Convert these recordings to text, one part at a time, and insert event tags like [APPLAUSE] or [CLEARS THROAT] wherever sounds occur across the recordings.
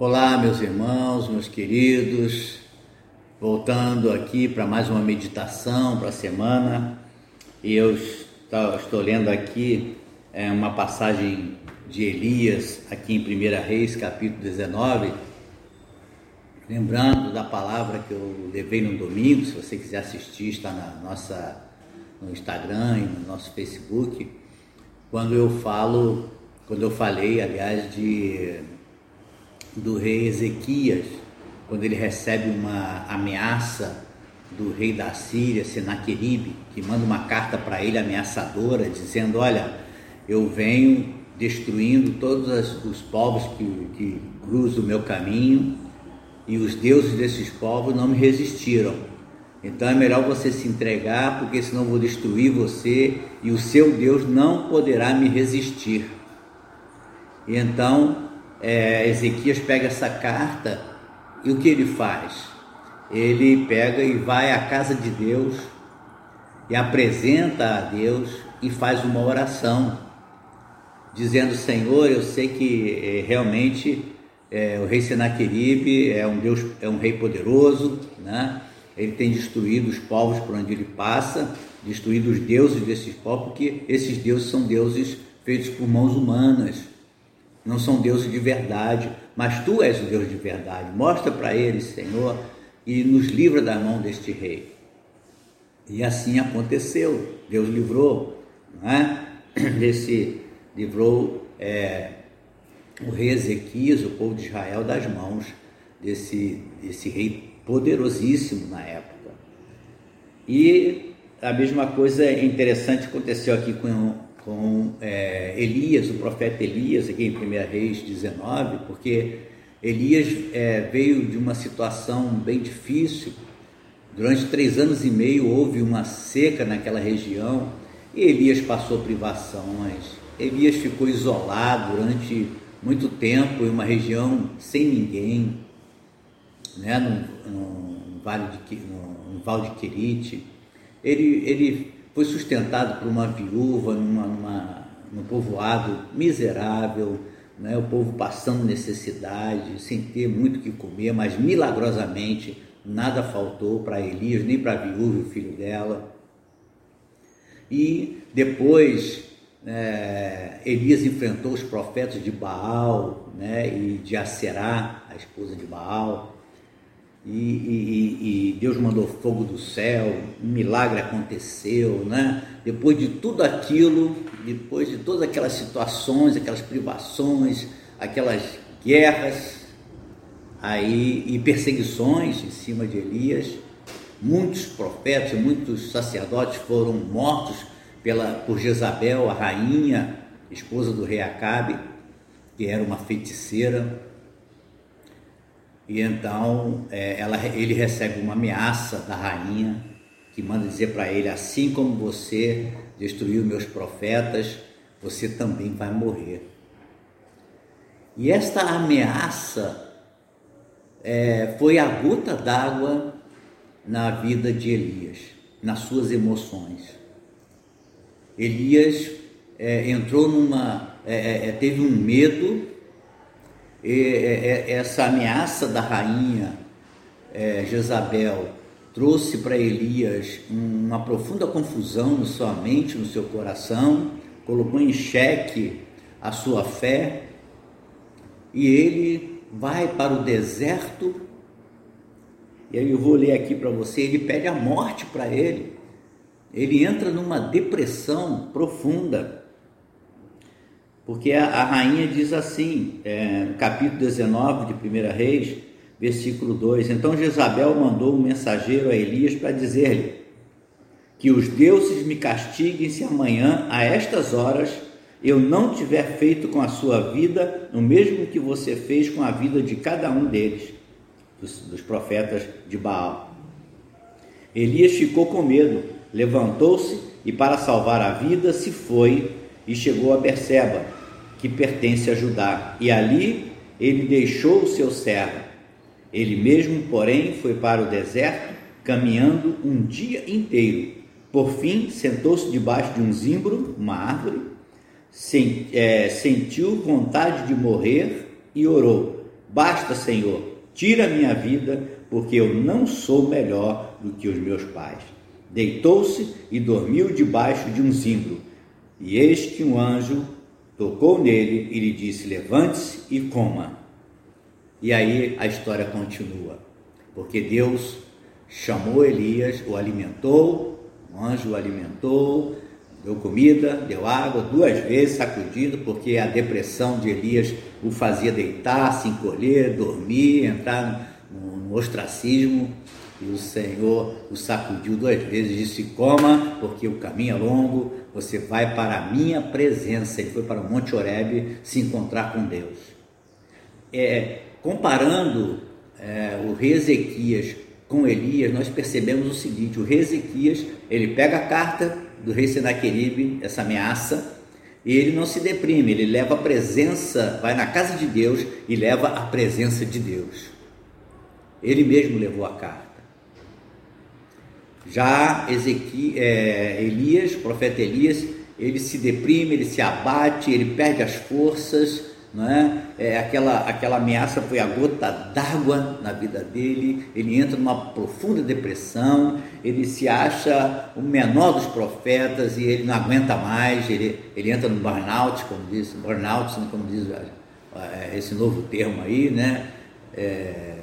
Olá, meus irmãos, meus queridos, voltando aqui para mais uma meditação para a semana, e eu estou lendo aqui é, uma passagem de Elias, aqui em 1 Reis, capítulo 19, lembrando da palavra que eu levei no domingo, se você quiser assistir, está na nossa, no Instagram e no nosso Facebook, quando eu falo, quando eu falei, aliás, de do rei Ezequias, quando ele recebe uma ameaça do rei da Síria, Senaqueribe, que manda uma carta para ele ameaçadora, dizendo: Olha, eu venho destruindo todos os povos que, que cruzam o meu caminho e os deuses desses povos não me resistiram. Então é melhor você se entregar, porque senão vou destruir você e o seu Deus não poderá me resistir. E então é, Ezequias pega essa carta e o que ele faz? Ele pega e vai à casa de Deus e apresenta a Deus e faz uma oração, dizendo: Senhor, eu sei que é, realmente é, o rei Senaqueribe é um Deus, é um rei poderoso, né? Ele tem destruído os povos por onde ele passa, destruído os deuses desses povos, porque esses deuses são deuses feitos por mãos humanas não são deuses de verdade, mas tu és o Deus de verdade. Mostra para eles, Senhor, e nos livra da mão deste rei. E assim aconteceu. Deus livrou, não é? [CLEARS THROAT] Desse, livrou é, o rei Ezequias, o povo de Israel, das mãos desse, desse rei poderosíssimo na época. E a mesma coisa interessante aconteceu aqui com com é, Elias, o profeta Elias, aqui em 1 Reis 19, porque Elias é, veio de uma situação bem difícil. Durante três anos e meio houve uma seca naquela região e Elias passou privações. Elias ficou isolado durante muito tempo em uma região sem ninguém, né, no, no, no vale de, no, no Val de Querite. Ele, ele foi sustentado por uma viúva numa, numa, num povoado miserável, né? o povo passando necessidade, sem ter muito o que comer, mas milagrosamente nada faltou para Elias, nem para a viúva e o filho dela. E depois é, Elias enfrentou os profetas de Baal né, e de Aserá, a esposa de Baal, e, e, e, Deus mandou fogo do céu, um milagre aconteceu, né? Depois de tudo aquilo, depois de todas aquelas situações, aquelas privações, aquelas guerras, aí e perseguições em cima de Elias, muitos profetas, muitos sacerdotes foram mortos pela por Jezabel, a rainha, esposa do rei Acabe, que era uma feiticeira e então é, ela, ele recebe uma ameaça da rainha que manda dizer para ele: assim como você destruiu meus profetas, você também vai morrer. E esta ameaça é, foi a gota d'água na vida de Elias, nas suas emoções. Elias é, entrou numa, é, é, é teve um medo essa ameaça da rainha é, Jezabel trouxe para Elias uma profunda confusão na sua mente, no seu coração, colocou em xeque a sua fé e ele vai para o deserto. E aí eu vou ler aqui para você, ele pede a morte para ele. Ele entra numa depressão profunda. Porque a, a rainha diz assim, é, capítulo 19 de 1 Reis, versículo 2: Então Jezabel mandou um mensageiro a Elias para dizer-lhe: Que os deuses me castiguem se amanhã, a estas horas, eu não tiver feito com a sua vida o mesmo que você fez com a vida de cada um deles, dos, dos profetas de Baal. Elias ficou com medo, levantou-se e, para salvar a vida, se foi e chegou a Berseba que pertence a Judá, e ali ele deixou o seu servo. Ele mesmo, porém, foi para o deserto, caminhando um dia inteiro. Por fim, sentou-se debaixo de um zimbro, uma árvore, é, sentiu vontade de morrer e orou: Basta, Senhor, tira minha vida, porque eu não sou melhor do que os meus pais. Deitou-se e dormiu debaixo de um zimbro. E eis que um anjo tocou nele e lhe disse: Levante-se e coma. E aí a história continua, porque Deus chamou Elias, o alimentou, o anjo o alimentou, deu comida, deu água, duas vezes sacudido, porque a depressão de Elias o fazia deitar, se encolher, dormir, entrar no, no ostracismo. E o Senhor o sacudiu duas vezes e disse: Coma, porque o caminho é longo, você vai para a minha presença. Ele foi para o Monte Oreb se encontrar com Deus. É, comparando é, o rei Ezequias com Elias, nós percebemos o seguinte: o rei Ezequias ele pega a carta do rei Senaqueribe, essa ameaça, e ele não se deprime, ele leva a presença, vai na casa de Deus e leva a presença de Deus. Ele mesmo levou a carta. Já Ezequiel, é, Elias, o profeta Elias, ele se deprime, ele se abate, ele perde as forças, não é? é aquela, aquela ameaça foi a gota d'água na vida dele, ele entra numa profunda depressão, ele se acha o menor dos profetas e ele não aguenta mais, ele, ele entra no burnout, como diz, burnout, como diz é, esse novo termo aí, né? É,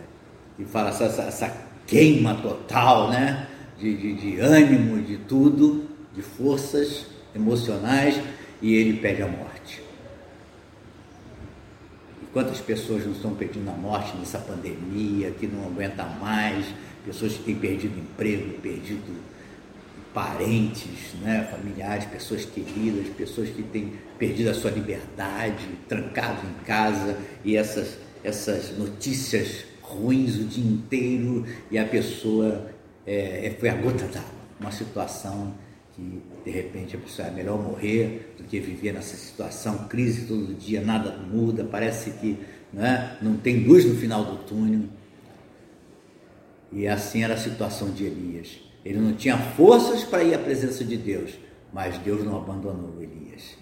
e fala essa, essa queima total, né? De, de, de ânimo, de tudo, de forças emocionais, e ele pede a morte. E quantas pessoas não estão pedindo a morte nessa pandemia, que não aguenta mais, pessoas que têm perdido emprego, perdido parentes, né, familiares, pessoas queridas, pessoas que têm perdido a sua liberdade, trancado em casa, e essas, essas notícias ruins o dia inteiro, e a pessoa é, é, foi a gota d'água, uma situação que de repente a pessoa é melhor morrer do que viver nessa situação, crise todo dia, nada muda, parece que né, não tem luz no final do túnel. E assim era a situação de Elias. Ele não tinha forças para ir à presença de Deus, mas Deus não abandonou Elias.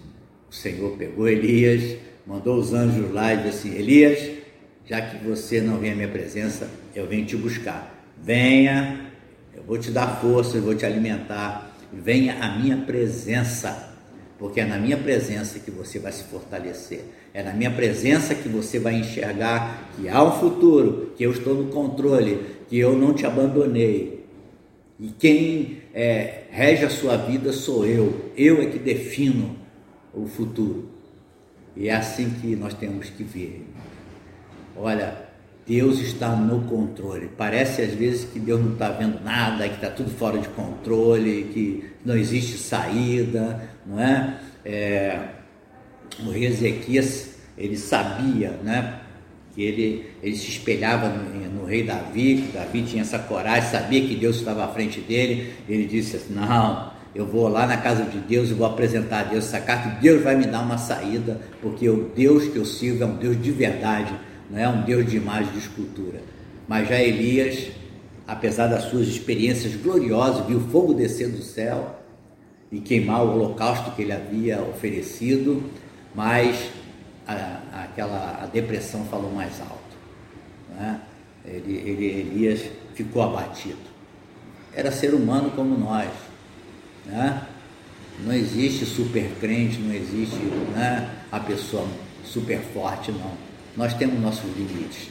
O Senhor pegou Elias, mandou os anjos lá e disse assim: Elias, já que você não vem à minha presença, eu venho te buscar. Venha, vou te dar força, vou te alimentar. Venha à minha presença, porque é na minha presença que você vai se fortalecer. É na minha presença que você vai enxergar que há um futuro, que eu estou no controle, que eu não te abandonei. E quem é, rege a sua vida sou eu. Eu é que defino o futuro. E é assim que nós temos que ver. Olha, Deus está no controle. Parece às vezes que Deus não está vendo nada, que está tudo fora de controle, que não existe saída, não é? é o rei Ezequias, ele sabia, né? Que ele, ele se espelhava no, no, rei Davi, Davi tinha essa coragem, sabia que Deus estava à frente dele, ele disse assim, não, eu vou lá na casa de Deus e vou apresentar a Deus essa carta, e Deus vai me dar uma saída, porque o Deus que eu sirvo é um Deus de verdade, não é um Deus de imagem de escultura. Mas já Elias, apesar das suas experiências gloriosas, viu fogo descer do céu e queimar o holocausto que ele havia oferecido, mas a, aquela a depressão falou mais alto. É? Ele, ele, Elias ficou abatido. Era ser humano como nós. Né? Não existe super crente, não existe né, a pessoa super forte, não nós temos nossos limites.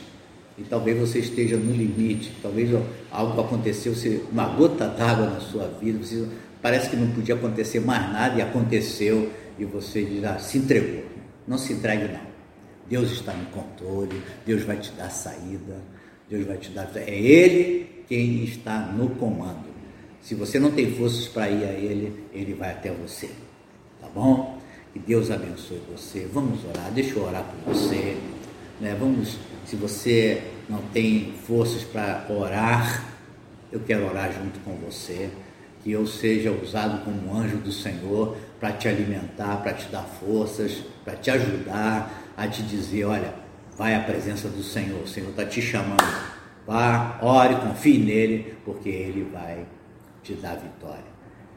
E talvez você esteja no limite, talvez algo aconteceu, você, uma gota d'água na sua vida, você, parece que não podia acontecer mais nada e aconteceu e você já se entregou. Não se entregue não. Deus está no controle, Deus vai te dar saída, Deus vai te dar. É Ele quem está no comando. Se você não tem forças para ir a Ele, Ele vai até você. Tá bom? Que Deus abençoe você. Vamos orar. Deixa eu orar por você. Né? Vamos, se você não tem forças para orar, eu quero orar junto com você, que eu seja usado como anjo do Senhor para te alimentar, para te dar forças, para te ajudar a te dizer, olha, vai à presença do Senhor, o Senhor está te chamando. Vá, ore, confie nele, porque ele vai te dar vitória.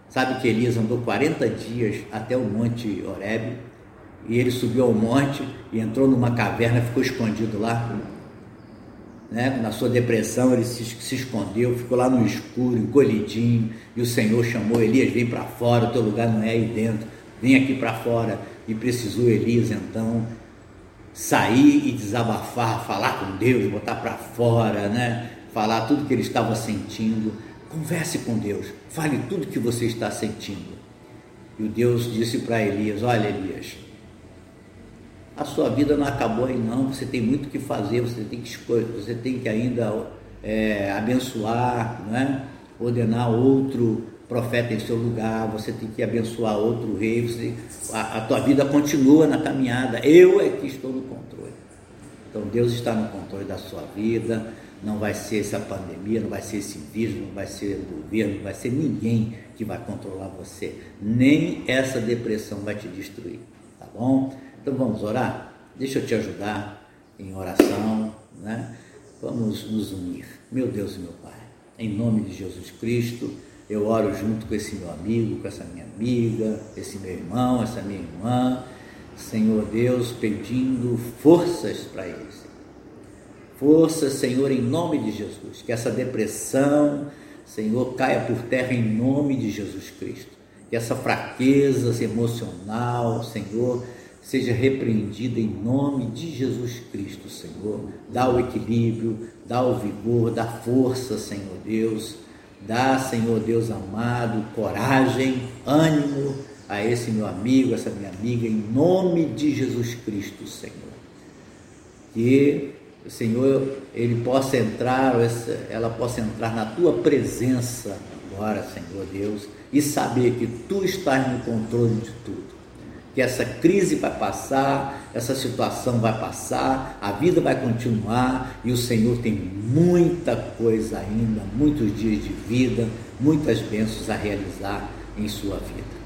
Sabe que Elias andou 40 dias até o Monte Horebe e ele subiu ao monte e entrou numa caverna, ficou escondido lá. né? na sua depressão, ele se, se escondeu, ficou lá no escuro, encolhidinho, e o Senhor chamou Elias, vem para fora, o teu lugar não é aí dentro, vem aqui para fora. E precisou Elias então sair e desabafar, falar com Deus, botar para fora, né? falar tudo que ele estava sentindo. Converse com Deus, fale tudo que você está sentindo. E o Deus disse para Elias: Olha, Elias, a sua vida não acabou aí não, você tem muito que fazer, você tem que escolher, você tem que ainda é, abençoar, né? ordenar outro profeta em seu lugar, você tem que abençoar outro rei, você, a, a tua vida continua na caminhada, eu é que estou no controle. Então Deus está no controle da sua vida, não vai ser essa pandemia, não vai ser esse vírus, não vai ser o governo, não vai ser ninguém que vai controlar você, nem essa depressão vai te destruir, tá bom? Então vamos orar? Deixa eu te ajudar em oração, né? Vamos nos unir. Meu Deus e meu Pai, em nome de Jesus Cristo, eu oro junto com esse meu amigo, com essa minha amiga, esse meu irmão, essa minha irmã, Senhor Deus, pedindo forças para eles. Forças, Senhor, em nome de Jesus, que essa depressão, Senhor, caia por terra em nome de Jesus Cristo. Que essa fraqueza emocional, Senhor, seja repreendida em nome de Jesus Cristo, Senhor. Dá o equilíbrio, dá o vigor, dá força, Senhor Deus. Dá, Senhor Deus amado, coragem, ânimo a esse meu amigo, essa minha amiga, em nome de Jesus Cristo, Senhor. Que o Senhor, ele possa entrar, ela possa entrar na tua presença agora, Senhor Deus, e saber que tu estás no controle de tudo que essa crise vai passar, essa situação vai passar, a vida vai continuar e o Senhor tem muita coisa ainda, muitos dias de vida, muitas bênçãos a realizar em sua vida.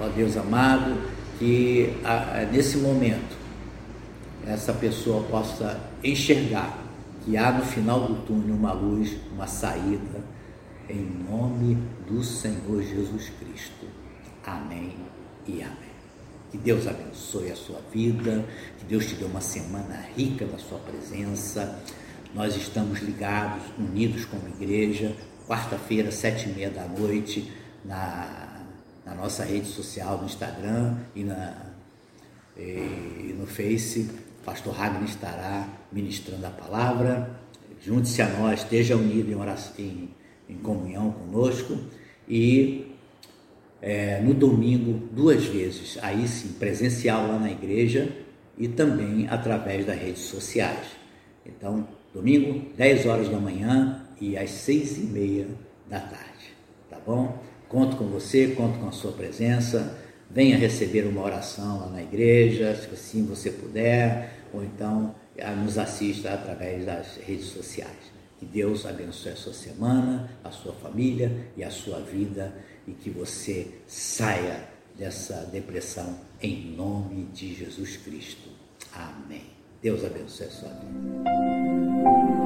Ó Deus amado, que nesse momento essa pessoa possa enxergar que há no final do túnel uma luz, uma saída, em nome do Senhor Jesus Cristo. Amém e amém. Que Deus abençoe a sua vida, que Deus te dê uma semana rica na sua presença. Nós estamos ligados, unidos como igreja, quarta-feira, sete e meia da noite, na, na nossa rede social, no Instagram e, na, e no Face. Pastor Ragnar estará ministrando a palavra. Junte-se a nós, esteja unido em, oração, em, em comunhão conosco e é, no domingo duas vezes, aí sim, presencial lá na igreja e também através das redes sociais. Então, domingo, 10 horas da manhã e às 6 e meia da tarde, tá bom? Conto com você, conto com a sua presença, venha receber uma oração lá na igreja, se assim você puder, ou então ah, nos assista através das redes sociais. Que Deus abençoe a sua semana, a sua família e a sua vida e que você saia dessa depressão em nome de Jesus Cristo. Amém. Deus abençoe a sua vida.